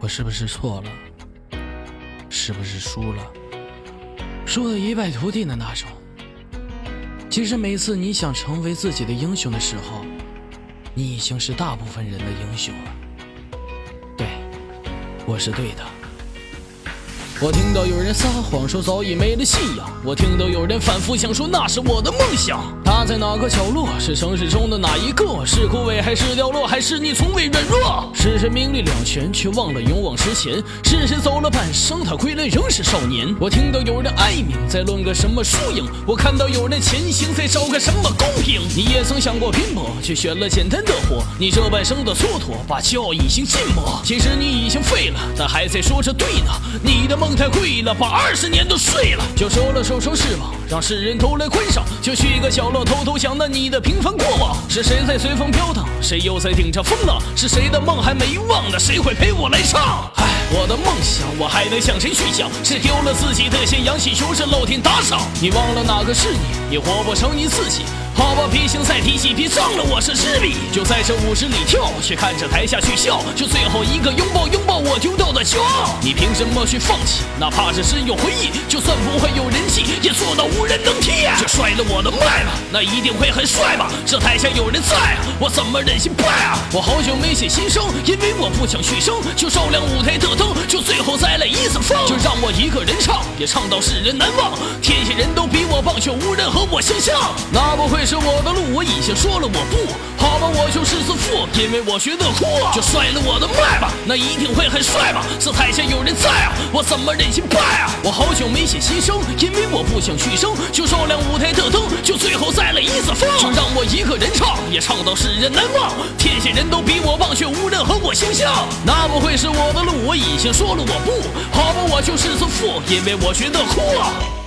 我是不是错了？是不是输了？输的一败涂地的那种。其实每次你想成为自己的英雄的时候，你已经是大部分人的英雄了。对，我是对的。我听到有人撒谎说早已没了信仰，我听到有人反复想说那是我的梦想。他在哪个角落？是城市中的哪一个？是枯萎还是凋落？还是你从未软弱？是谁名利两全却忘了勇往直前？是谁走了半生他归来仍是少年？我听到有人哀鸣在论个什么输赢，我看到有人前行在找个什么公平。你也曾想过拼搏，却选了简单的活。你这半生的蹉跎，把骄傲隐形浸没。其实你已经废了，但还在说着对呢。你的梦。太贵了，把二十年都睡了，就收了收收翅膀，让世人都来观赏。就去一个角落偷偷想那你的平凡过往。是谁在随风飘荡？谁又在顶着风浪？是谁的梦还没忘呢？谁会陪我来唱？唉，我的梦想，我还能向谁去讲？谁丢了自己的信仰，祈求着老天打赏？你忘了哪个是你？你活不成你自己。好吧，别想再提起，别脏了我是纸笔。就在这五十里跳，却看着台下去笑。就最后一个拥抱，拥抱我丢掉的骄傲。你凭什么去放弃？哪怕是只有回忆，就算不会有人气，也做到无人能替。就摔了我的麦吧，那一定会很帅吧？这台下有人在，我怎么忍心败啊？我好久没写新生，因为我不想续声。就照亮舞台的灯，就最后再来一次疯。就让我一个人唱，也唱到世人难忘。天下人，却无人和我相像。那不会是我的路？我已经说了我不。好吧，我就是自负，因为我学得酷，就摔了我的麦吧，那一定会很帅吧？这台下有人在啊，我怎么忍心败啊？我好久没写新生，因为我不想去生，就照亮舞台的灯，就最后再来一次风，就让我一个人唱，也唱到世人难忘。天下人都比我棒，却无人和我相像，那不会是我的路？我已经说了我不。好吧，我就是自负，因为我学得酷啊。